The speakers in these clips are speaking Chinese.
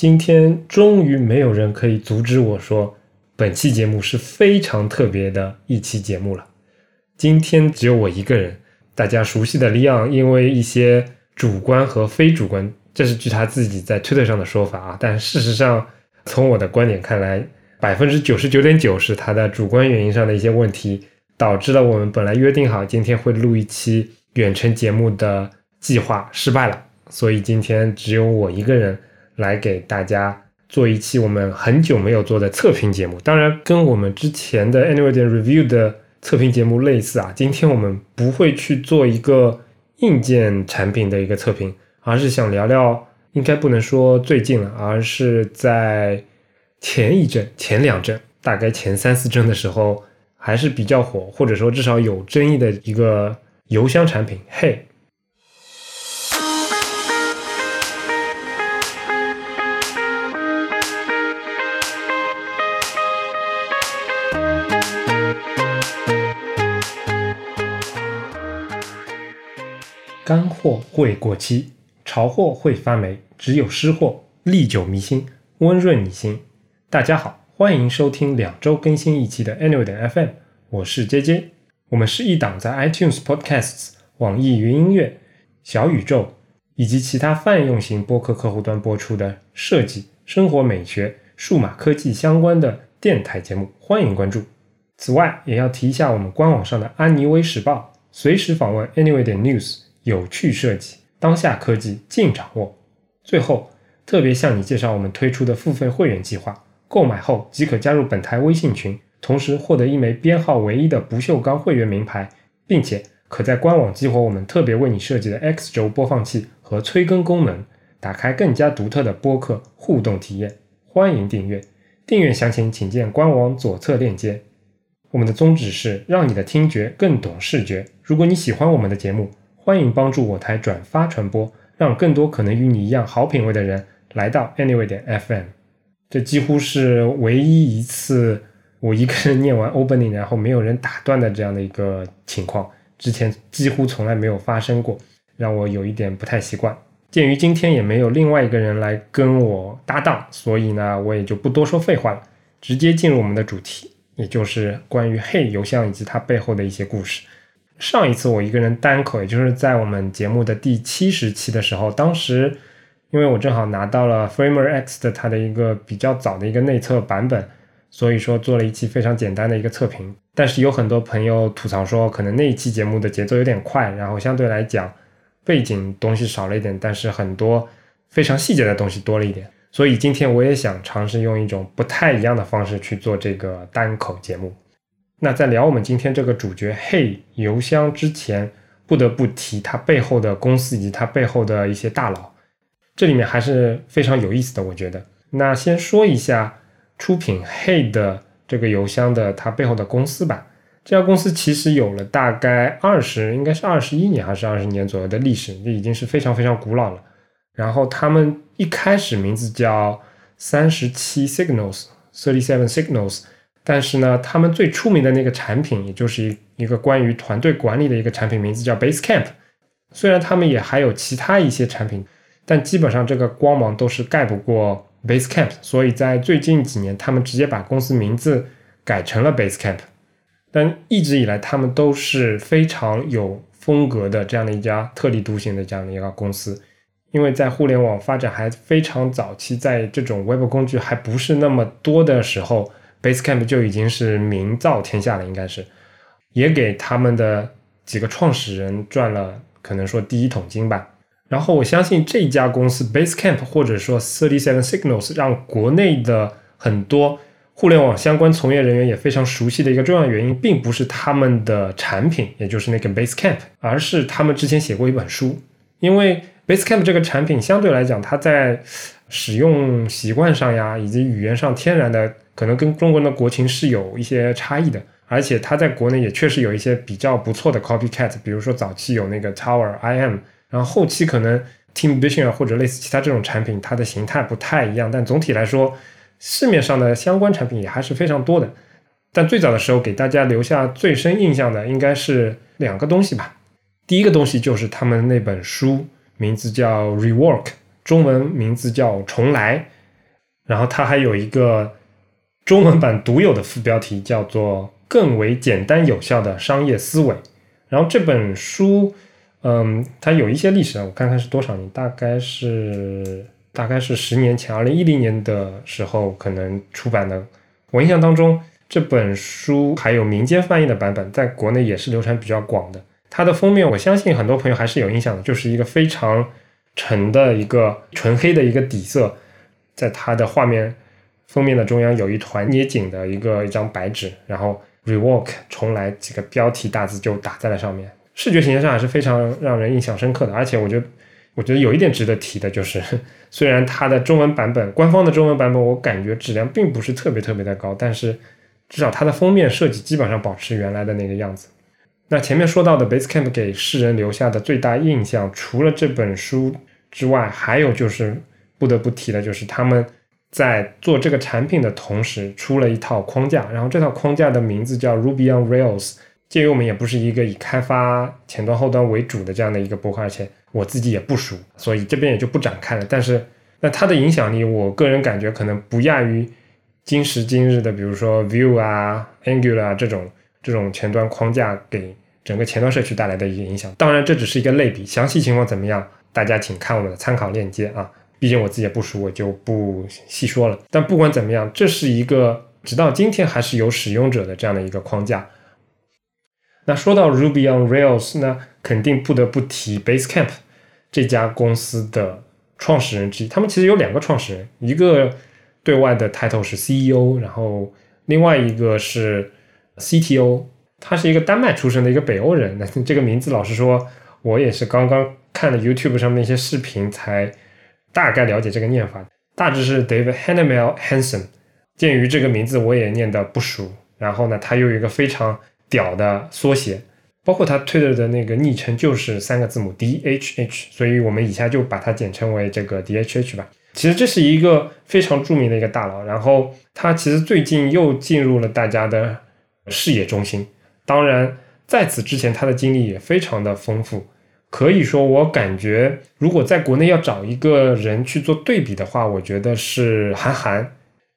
今天终于没有人可以阻止我说，本期节目是非常特别的一期节目了。今天只有我一个人，大家熟悉的利昂因为一些主观和非主观，这是据他自己在推特上的说法啊。但事实上，从我的观点看来，百分之九十九点九是他的主观原因上的一些问题，导致了我们本来约定好今天会录一期远程节目的计划失败了。所以今天只有我一个人来给大家做一期我们很久没有做的测评节目。当然，跟我们之前的 Anyway 点 Review 的测评节目类似啊。今天我们不会去做一个硬件产品的一个测评，而是想聊聊，应该不能说最近了，而是在。前一阵、前两阵，大概前三四阵的时候，还是比较火，或者说至少有争议的一个邮箱产品。嘿，干货会过期，潮货会发霉，只有湿货历久弥新，温润你心。大家好，欢迎收听两周更新一期的 Annual 点 FM，我是 J J。我们是一档在 iTunes Podcasts、网易云音乐、小宇宙以及其他泛用型播客客户端播出的设计、生活美学、数码科技相关的电台节目，欢迎关注。此外，也要提一下我们官网上的安妮微时报，随时访问 Anyway 点 News，有趣设计，当下科技尽掌握。最后，特别向你介绍我们推出的付费会员计划。购买后即可加入本台微信群，同时获得一枚编号唯一的不锈钢会员名牌，并且可在官网激活我们特别为你设计的 X 轴播放器和催更功能，打开更加独特的播客互动体验。欢迎订阅，订阅详情请见官网左侧链接。我们的宗旨是让你的听觉更懂视觉。如果你喜欢我们的节目，欢迎帮助我台转发传播，让更多可能与你一样好品味的人来到 Anyway 点 FM。这几乎是唯一一次我一个人念完 opening，然后没有人打断的这样的一个情况，之前几乎从来没有发生过，让我有一点不太习惯。鉴于今天也没有另外一个人来跟我搭档，所以呢，我也就不多说废话了，直接进入我们的主题，也就是关于 Hey 邮箱以及它背后的一些故事。上一次我一个人单口，也就是在我们节目的第七十期的时候，当时。因为我正好拿到了 Framer X 的它的一个比较早的一个内测版本，所以说做了一期非常简单的一个测评。但是有很多朋友吐槽说，可能那一期节目的节奏有点快，然后相对来讲背景东西少了一点，但是很多非常细节的东西多了一点。所以今天我也想尝试用一种不太一样的方式去做这个单口节目。那在聊我们今天这个主角 Hey 邮箱之前，不得不提它背后的公司以及它背后的一些大佬。这里面还是非常有意思的，我觉得。那先说一下出品 Hey 的这个邮箱的它背后的公司吧。这家公司其实有了大概二十，应该是二十一年还是二十年左右的历史，这已经是非常非常古老了。然后他们一开始名字叫三十七 Signals，Thirty Seven Signals。但是呢，他们最出名的那个产品，也就是一一个关于团队管理的一个产品，名字叫 Basecamp。虽然他们也还有其他一些产品。但基本上这个光芒都是盖不过 Basecamp，所以在最近几年，他们直接把公司名字改成了 Basecamp。但一直以来，他们都是非常有风格的这样的一家特立独行的这样的一个公司。因为在互联网发展还非常早期，在这种 Web 工具还不是那么多的时候，Basecamp 就已经是名噪天下了，应该是也给他们的几个创始人赚了可能说第一桶金吧。然后我相信这家公司 Basecamp 或者说 Thirty Seven Signals 让国内的很多互联网相关从业人员也非常熟悉的一个重要原因，并不是他们的产品，也就是那个 Basecamp，而是他们之前写过一本书。因为 Basecamp 这个产品相对来讲，它在使用习惯上呀，以及语言上，天然的可能跟中国人的国情是有一些差异的。而且它在国内也确实有一些比较不错的 copycat，比如说早期有那个 Tower IM。然后后期可能 Team Vision 或者类似其他这种产品，它的形态不太一样，但总体来说，市面上的相关产品也还是非常多的。但最早的时候给大家留下最深印象的应该是两个东西吧。第一个东西就是他们那本书，名字叫 Rework，中文名字叫重来。然后它还有一个中文版独有的副标题，叫做“更为简单有效的商业思维”。然后这本书，嗯，它有一些历史，我看看是多少年，大概是大概是十年前，二零一零年的时候可能出版的。我印象当中，这本书还有民间翻译的版本，在国内也是流传比较广的。它的封面，我相信很多朋友还是有印象的，就是一个非常沉的一个纯黑的一个底色，在它的画面封面的中央有一团捏紧的一个一张白纸，然后。Rework 重来几个标题大字就打在了上面，视觉形象上还是非常让人印象深刻的。而且我觉得，我觉得有一点值得提的就是，虽然它的中文版本，官方的中文版本，我感觉质量并不是特别特别的高，但是至少它的封面设计基本上保持原来的那个样子。那前面说到的 Basecamp 给世人留下的最大印象，除了这本书之外，还有就是不得不提的就是他们。在做这个产品的同时，出了一套框架，然后这套框架的名字叫 Ruby on Rails。鉴于我们也不是一个以开发前端后端为主的这样的一个博客，而且我自己也不熟，所以这边也就不展开了。但是，那它的影响力，我个人感觉可能不亚于今时今日的，比如说 Vue 啊、Angular 啊这种这种前端框架给整个前端社区带来的一个影响。当然，这只是一个类比，详细情况怎么样，大家请看我们的参考链接啊。毕竟我自己也不熟，我就不细说了。但不管怎么样，这是一个直到今天还是有使用者的这样的一个框架。那说到 Ruby on Rails，那肯定不得不提 Basecamp 这家公司的创始人之一。他们其实有两个创始人，一个对外的 title 是 CEO，然后另外一个是 CTO。他是一个丹麦出生的一个北欧人。那这个名字，老实说，我也是刚刚看了 YouTube 上面一些视频才。大概了解这个念法，大致是 David Hannemel Hansen。鉴于这个名字我也念得不熟，然后呢，他又有一个非常屌的缩写，包括他 Twitter 的那个昵称就是三个字母 DHH，所以我们以下就把它简称为这个 DHH 吧。其实这是一个非常著名的一个大佬，然后他其实最近又进入了大家的视野中心。当然，在此之前他的经历也非常的丰富。可以说，我感觉如果在国内要找一个人去做对比的话，我觉得是韩寒，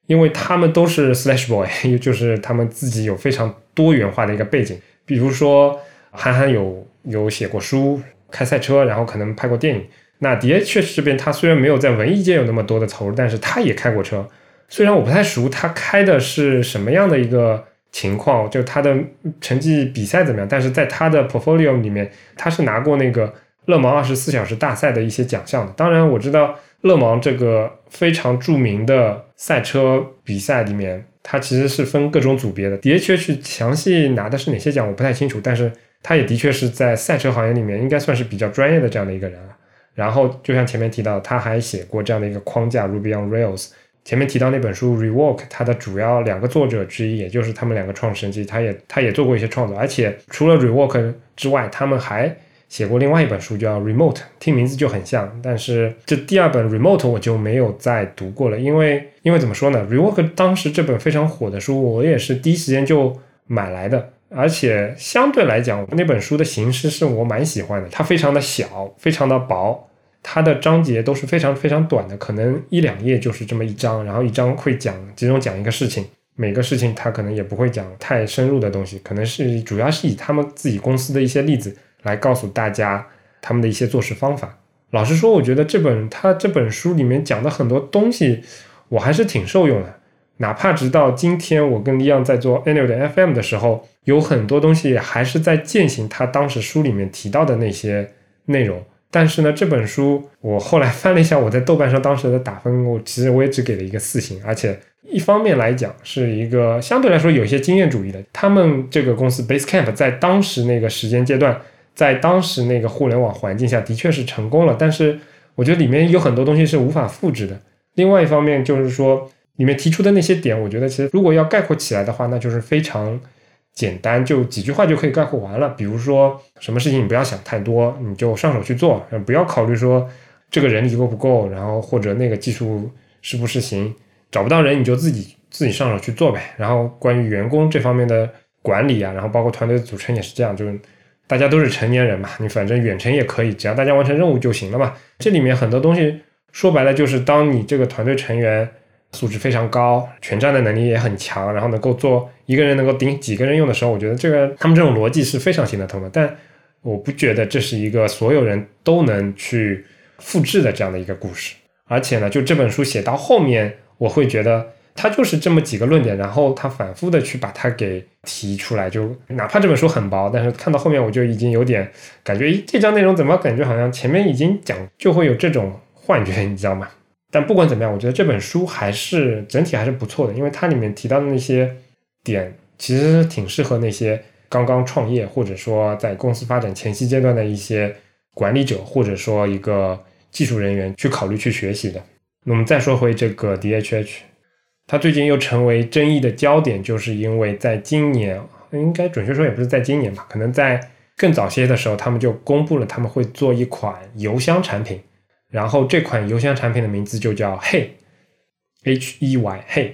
因为他们都是 Slash Boy，就是他们自己有非常多元化的一个背景。比如说，韩寒有有写过书，开赛车，然后可能拍过电影。那 D H 这边，他虽然没有在文艺界有那么多的投入，但是他也开过车。虽然我不太熟，他开的是什么样的一个？情况就他的成绩比赛怎么样？但是在他的 portfolio 里面，他是拿过那个勒芒二十四小时大赛的一些奖项的。当然，我知道勒芒这个非常著名的赛车比赛里面，它其实是分各种组别的。的确去详细拿的是哪些奖，我不太清楚。但是他也的确是在赛车行业里面应该算是比较专业的这样的一个人了。然后就像前面提到，他还写过这样的一个框架 Ruby on Rails。前面提到那本书《Rework》，它的主要两个作者之一，也就是他们两个创始人之一，他也他也做过一些创作。而且除了《Rework》之外，他们还写过另外一本书，叫《Remote》，听名字就很像。但是这第二本《Remote》我就没有再读过了，因为因为怎么说呢，《Rework》当时这本非常火的书，我也是第一时间就买来的。而且相对来讲，那本书的形式是我蛮喜欢的，它非常的小，非常的薄。它的章节都是非常非常短的，可能一两页就是这么一章，然后一章会讲集中讲一个事情，每个事情它可能也不会讲太深入的东西，可能是主要是以他们自己公司的一些例子来告诉大家他们的一些做事方法。老实说，我觉得这本他这本书里面讲的很多东西，我还是挺受用的。哪怕直到今天，我跟李阳在做 Annual 的 FM 的时候，有很多东西还是在践行他当时书里面提到的那些内容。但是呢，这本书我后来翻了一下，我在豆瓣上当时的打分，我其实我也只给了一个四星。而且一方面来讲，是一个相对来说有些经验主义的。他们这个公司 Basecamp 在当时那个时间阶段，在当时那个互联网环境下的确是成功了。但是我觉得里面有很多东西是无法复制的。另外一方面就是说，里面提出的那些点，我觉得其实如果要概括起来的话，那就是非常。简单就几句话就可以概括完了。比如说，什么事情你不要想太多，你就上手去做，不要考虑说这个人力够不够，然后或者那个技术是不是行，找不到人你就自己自己上手去做呗。然后关于员工这方面的管理啊，然后包括团队组成也是这样，就是大家都是成年人嘛，你反正远程也可以，只要大家完成任务就行了嘛。这里面很多东西说白了就是，当你这个团队成员素质非常高，全站的能力也很强，然后能够做一个人能够顶几个人用的时候，我觉得这个他们这种逻辑是非常行得通的。但我不觉得这是一个所有人都能去复制的这样的一个故事。而且呢，就这本书写到后面，我会觉得他就是这么几个论点，然后他反复的去把它给提出来。就哪怕这本书很薄，但是看到后面我就已经有点感觉，这章内容怎么感觉好像前面已经讲，就会有这种幻觉，你知道吗？但不管怎么样，我觉得这本书还是整体还是不错的，因为它里面提到的那些点，其实挺适合那些刚刚创业或者说在公司发展前期阶段的一些管理者或者说一个技术人员去考虑去学习的。那我们再说回这个 DHH，它最近又成为争议的焦点，就是因为在今年，应该准确说也不是在今年吧，可能在更早些的时候，他们就公布了他们会做一款邮箱产品。然后这款邮箱产品的名字就叫 Hey，H E Y Hey。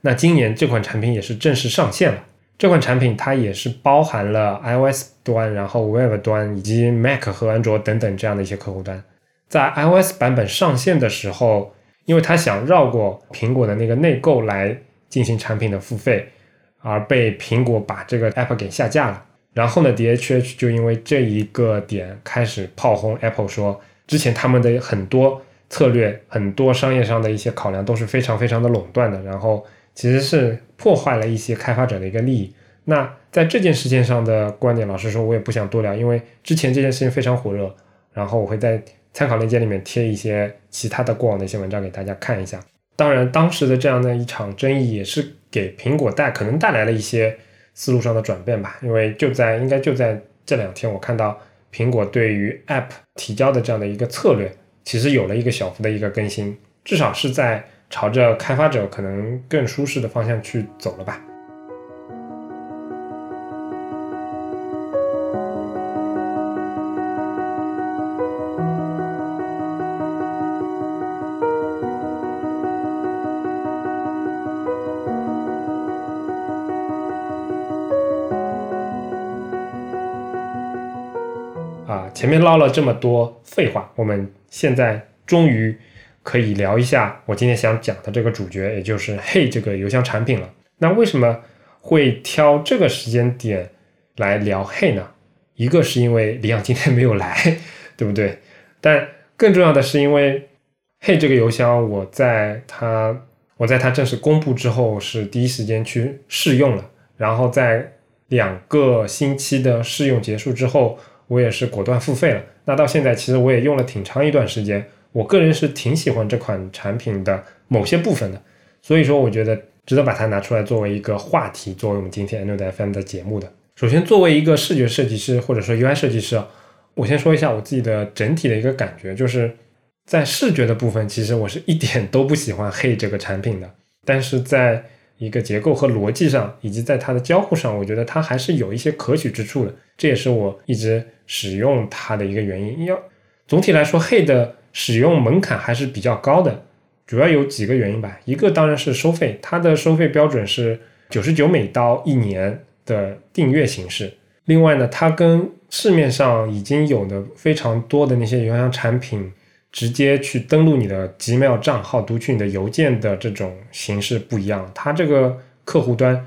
那今年这款产品也是正式上线了。这款产品它也是包含了 iOS 端、然后 Web 端以及 Mac 和安卓等等这样的一些客户端。在 iOS 版本上线的时候，因为它想绕过苹果的那个内购来进行产品的付费，而被苹果把这个 App 给下架了。然后呢，DHH 就因为这一个点开始炮轰 Apple 说。之前他们的很多策略、很多商业上的一些考量都是非常非常的垄断的，然后其实是破坏了一些开发者的一个利益。那在这件事情上的观点，老实说，我也不想多聊，因为之前这件事情非常火热。然后我会在参考链接里面贴一些其他的过往的一些文章给大家看一下。当然，当时的这样的一场争议也是给苹果带可能带来了一些思路上的转变吧，因为就在应该就在这两天，我看到。苹果对于 App 提交的这样的一个策略，其实有了一个小幅的一个更新，至少是在朝着开发者可能更舒适的方向去走了吧。前面唠了这么多废话，我们现在终于可以聊一下我今天想讲的这个主角，也就是 Hey 这个邮箱产品了。那为什么会挑这个时间点来聊 Hey 呢？一个是因为李阳今天没有来，对不对？但更重要的是因为 Hey 这个邮箱，我在它我在它正式公布之后，是第一时间去试用了，然后在两个星期的试用结束之后。我也是果断付费了。那到现在，其实我也用了挺长一段时间。我个人是挺喜欢这款产品的某些部分的，所以说我觉得值得把它拿出来作为一个话题，作为我们今天 Android FM 的节目的。首先，作为一个视觉设计师或者说 UI 设计师，我先说一下我自己的整体的一个感觉，就是在视觉的部分，其实我是一点都不喜欢 Hey 这个产品的，但是在一个结构和逻辑上，以及在它的交互上，我觉得它还是有一些可取之处的。这也是我一直使用它的一个原因。要总体来说，Hey 的使用门槛还是比较高的，主要有几个原因吧。一个当然是收费，它的收费标准是九十九美刀一年的订阅形式。另外呢，它跟市面上已经有的非常多的那些邮箱产品。直接去登录你的 Gmail 账号读取你的邮件的这种形式不一样，它这个客户端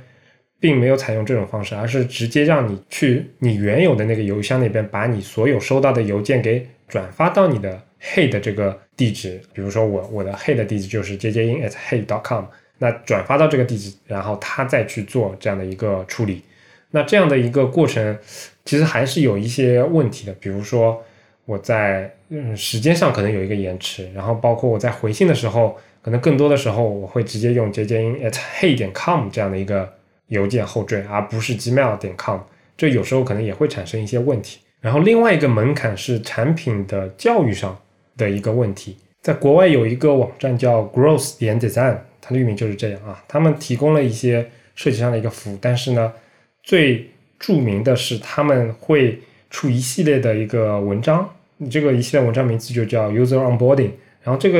并没有采用这种方式，而是直接让你去你原有的那个邮箱那边，把你所有收到的邮件给转发到你的 Hey 的这个地址。比如说我我的 Hey 的地址就是 jjinhey dot com 那转发到这个地址，然后他再去做这样的一个处理。那这样的一个过程其实还是有一些问题的，比如说。我在嗯时间上可能有一个延迟，然后包括我在回信的时候，可能更多的时候我会直接用 jjin at hey 点 com 这样的一个邮件后缀，而不是 gmail 点 com，这有时候可能也会产生一些问题。然后另外一个门槛是产品的教育上的一个问题，在国外有一个网站叫 growth 点 design，它的域名就是这样啊，他们提供了一些设计上的一个服务，但是呢，最著名的是他们会。出一系列的一个文章，你这个一系列文章名字就叫 User Onboarding。然后这个，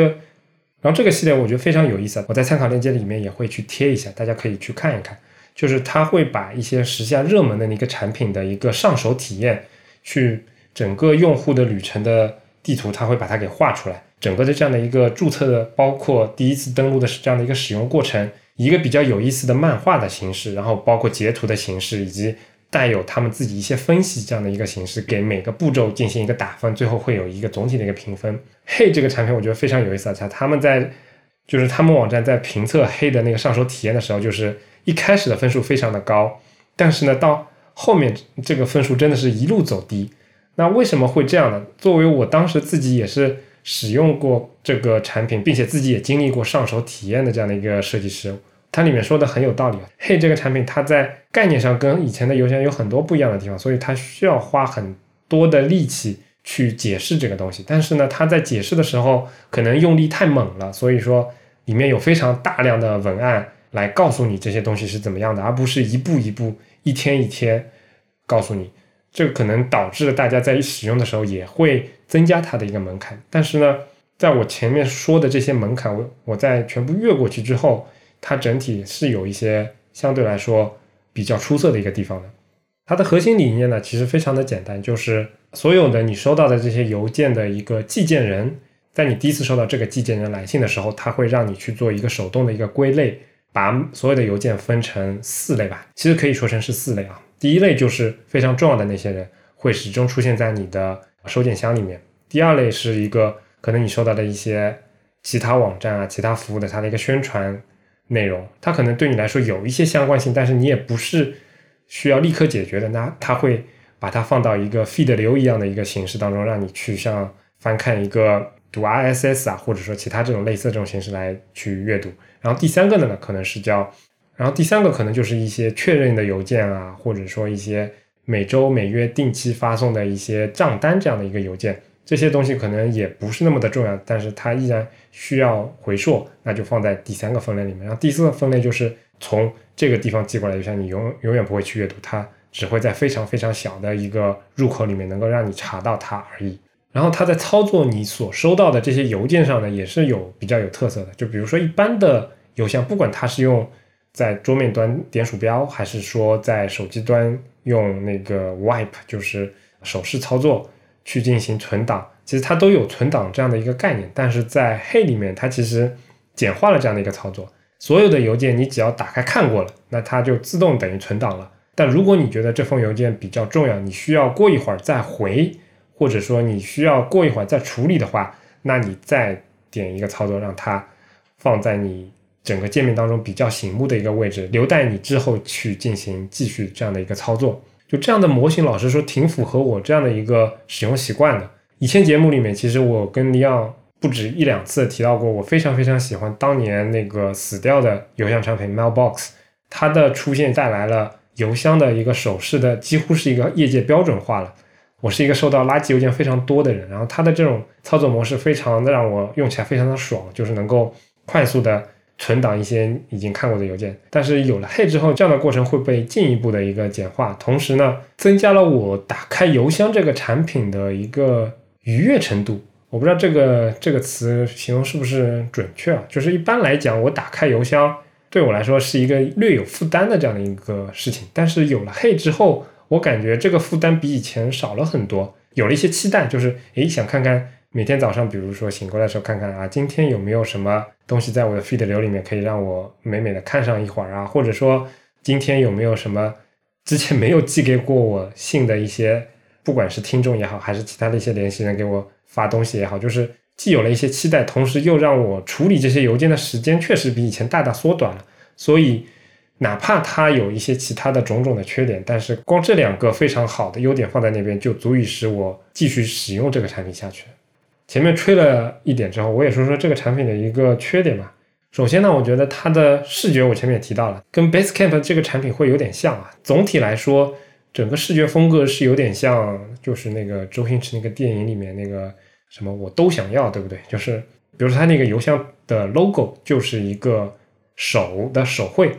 然后这个系列我觉得非常有意思，我在参考链接里面也会去贴一下，大家可以去看一看。就是他会把一些时下热门的一个产品的一个上手体验，去整个用户的旅程的地图，他会把它给画出来。整个的这样的一个注册的，包括第一次登录的这样的一个使用过程，一个比较有意思的漫画的形式，然后包括截图的形式，以及带有他们自己一些分析这样的一个形式，给每个步骤进行一个打分，最后会有一个总体的一个评分。嘿，这个产品我觉得非常有意思啊！他他们在就是他们网站在评测黑的那个上手体验的时候，就是一开始的分数非常的高，但是呢，到后面这个分数真的是一路走低。那为什么会这样呢？作为我当时自己也是使用过这个产品，并且自己也经历过上手体验的这样的一个设计师。它里面说的很有道理。嘿，这个产品它在概念上跟以前的邮箱有很多不一样的地方，所以它需要花很多的力气去解释这个东西。但是呢，它在解释的时候可能用力太猛了，所以说里面有非常大量的文案来告诉你这些东西是怎么样的，而不是一步一步、一天一天告诉你。这可能导致大家在使用的时候也会增加它的一个门槛。但是呢，在我前面说的这些门槛，我我在全部越过去之后。它整体是有一些相对来说比较出色的一个地方的。它的核心理念呢，其实非常的简单，就是所有的你收到的这些邮件的一个寄件人，在你第一次收到这个寄件人来信的时候，他会让你去做一个手动的一个归类，把所有的邮件分成四类吧。其实可以说成是四类啊。第一类就是非常重要的那些人，会始终出现在你的收件箱里面。第二类是一个可能你收到的一些其他网站啊、其他服务的它的一个宣传。内容它可能对你来说有一些相关性，但是你也不是需要立刻解决的。那它会把它放到一个 feed 流一样的一个形式当中，让你去像翻看一个读 RSS 啊，或者说其他这种类似这种形式来去阅读。然后第三个呢，可能是叫，然后第三个可能就是一些确认的邮件啊，或者说一些每周、每月定期发送的一些账单这样的一个邮件。这些东西可能也不是那么的重要，但是它依然需要回溯，那就放在第三个分类里面。然后第四个分类就是从这个地方寄过来邮箱，你永永远不会去阅读它，只会在非常非常小的一个入口里面能够让你查到它而已。然后它在操作你所收到的这些邮件上呢，也是有比较有特色的。就比如说一般的邮箱，不管它是用在桌面端点鼠标，还是说在手机端用那个 wipe，就是手势操作。去进行存档，其实它都有存档这样的一个概念，但是在 Hey 里面，它其实简化了这样的一个操作。所有的邮件你只要打开看过了，那它就自动等于存档了。但如果你觉得这封邮件比较重要，你需要过一会儿再回，或者说你需要过一会儿再处理的话，那你再点一个操作，让它放在你整个界面当中比较醒目的一个位置，留待你之后去进行继续这样的一个操作。就这样的模型，老实说挺符合我这样的一个使用习惯的。以前节目里面，其实我跟李昂不止一两次提到过，我非常非常喜欢当年那个死掉的邮箱产品 Mailbox，它的出现带来了邮箱的一个手势的几乎是一个业界标准化了。我是一个收到垃圾邮件非常多的人，然后它的这种操作模式非常的让我用起来非常的爽，就是能够快速的。存档一些已经看过的邮件，但是有了 Hey 之后，这样的过程会被进一步的一个简化，同时呢，增加了我打开邮箱这个产品的一个愉悦程度。我不知道这个这个词形容是不是准确啊？就是一般来讲，我打开邮箱对我来说是一个略有负担的这样的一个事情，但是有了 Hey 之后，我感觉这个负担比以前少了很多，有了一些期待，就是诶，想看看。每天早上，比如说醒过来的时候，看看啊，今天有没有什么东西在我的 feed 流里面可以让我美美的看上一会儿啊？或者说，今天有没有什么之前没有寄给过我信的一些，不管是听众也好，还是其他的一些联系人给我发东西也好，就是既有了一些期待，同时又让我处理这些邮件的时间确实比以前大大缩短了。所以，哪怕它有一些其他的种种的缺点，但是光这两个非常好的优点放在那边，就足以使我继续使用这个产品下去。前面吹了一点之后，我也说说这个产品的一个缺点吧。首先呢，我觉得它的视觉，我前面也提到了，跟 Basecamp 这个产品会有点像啊。总体来说，整个视觉风格是有点像，就是那个周星驰那个电影里面那个什么我都想要，对不对？就是比如说它那个邮箱的 logo 就是一个手的手绘，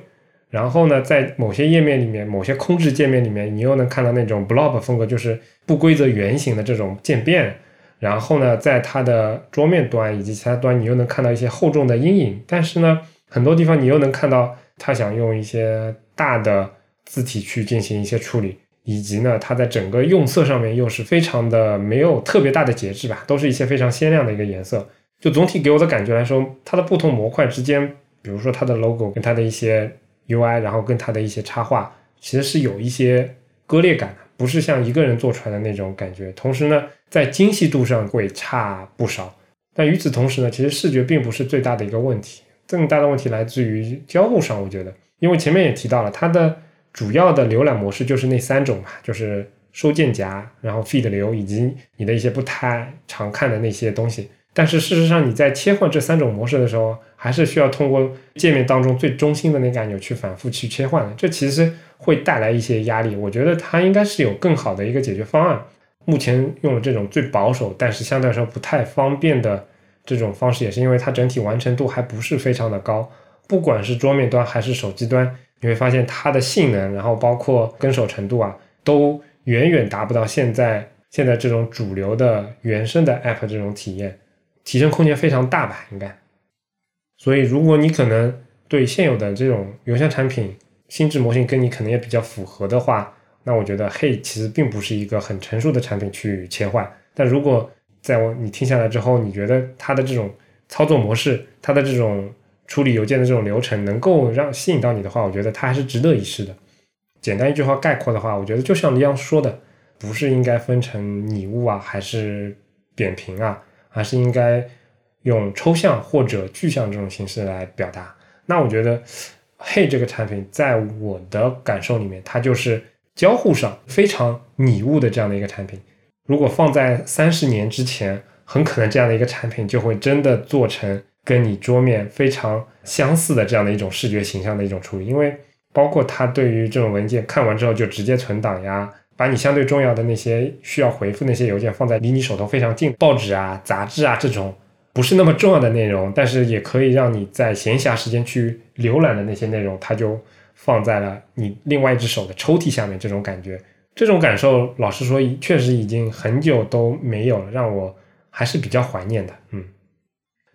然后呢，在某些页面里面，某些空置界面里面，你又能看到那种 blob 风格，就是不规则圆形的这种渐变。然后呢，在它的桌面端以及其他端，你又能看到一些厚重的阴影。但是呢，很多地方你又能看到它想用一些大的字体去进行一些处理，以及呢，它在整个用色上面又是非常的没有特别大的节制吧，都是一些非常鲜亮的一个颜色，就总体给我的感觉来说，它的不同模块之间，比如说它的 logo 跟它的一些 UI，然后跟它的一些插画，其实是有一些割裂感，不是像一个人做出来的那种感觉。同时呢，在精细度上会差不少。但与此同时呢，其实视觉并不是最大的一个问题，更大的问题来自于交互上。我觉得，因为前面也提到了，它的主要的浏览模式就是那三种嘛，就是收件夹，然后 feed 流，以及你的一些不太常看的那些东西。但是事实上，你在切换这三种模式的时候，还是需要通过界面当中最中心的那个按钮去反复去切换的。这其实会带来一些压力。我觉得它应该是有更好的一个解决方案。目前用了这种最保守，但是相对来说不太方便的这种方式，也是因为它整体完成度还不是非常的高。不管是桌面端还是手机端，你会发现它的性能，然后包括跟手程度啊，都远远达不到现在现在这种主流的原生的 App 这种体验。提升空间非常大吧，应该。所以，如果你可能对现有的这种邮箱产品心智模型跟你可能也比较符合的话，那我觉得 Hey 其实并不是一个很成熟的产品去切换。但如果在我你听下来之后，你觉得它的这种操作模式，它的这种处理邮件的这种流程能够让吸引到你的话，我觉得它还是值得一试的。简单一句话概括的话，我觉得就像李阳说的，不是应该分成拟物啊，还是扁平啊？还是应该用抽象或者具象这种形式来表达。那我觉得，Hey 这个产品在我的感受里面，它就是交互上非常拟物的这样的一个产品。如果放在三十年之前，很可能这样的一个产品就会真的做成跟你桌面非常相似的这样的一种视觉形象的一种处理。因为包括它对于这种文件看完之后就直接存档呀。把你相对重要的那些需要回复那些邮件放在离你手头非常近，报纸啊、杂志啊这种不是那么重要的内容，但是也可以让你在闲暇时间去浏览的那些内容，它就放在了你另外一只手的抽屉下面。这种感觉，这种感受，老实说，确实已经很久都没有了，让我还是比较怀念的。嗯，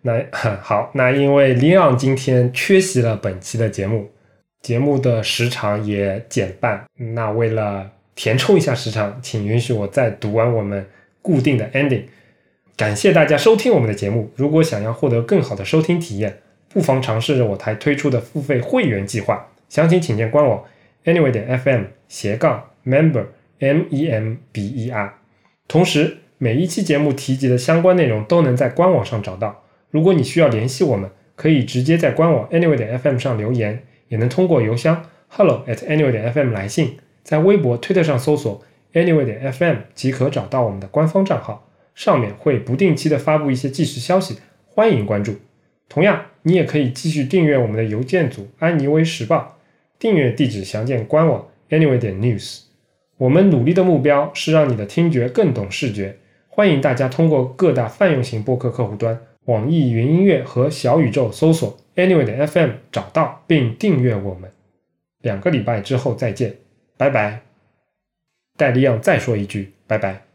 那 好，那因为 Leon 今天缺席了本期的节目，节目的时长也减半，那为了填充一下时长，请允许我再读完我们固定的 ending。感谢大家收听我们的节目。如果想要获得更好的收听体验，不妨尝试着我台推出的付费会员计划。详情请见官网 anyway 点 fm 斜杠 member m e m b e r。同时，每一期节目提及的相关内容都能在官网上找到。如果你需要联系我们，可以直接在官网 anyway 点 fm 上留言，也能通过邮箱 hello at anyway 点 fm 来信。在微博、推特上搜索 Anyway 点 FM 即可找到我们的官方账号，上面会不定期的发布一些即时消息，欢迎关注。同样，你也可以继续订阅我们的邮件组安妮微时报，订阅地址详见官网 Anyway 点 News。我们努力的目标是让你的听觉更懂视觉，欢迎大家通过各大泛用型播客客户端、网易云音乐和小宇宙搜索 Anyway 点 FM 找到并订阅我们。两个礼拜之后再见。拜拜，戴利昂再说一句拜拜。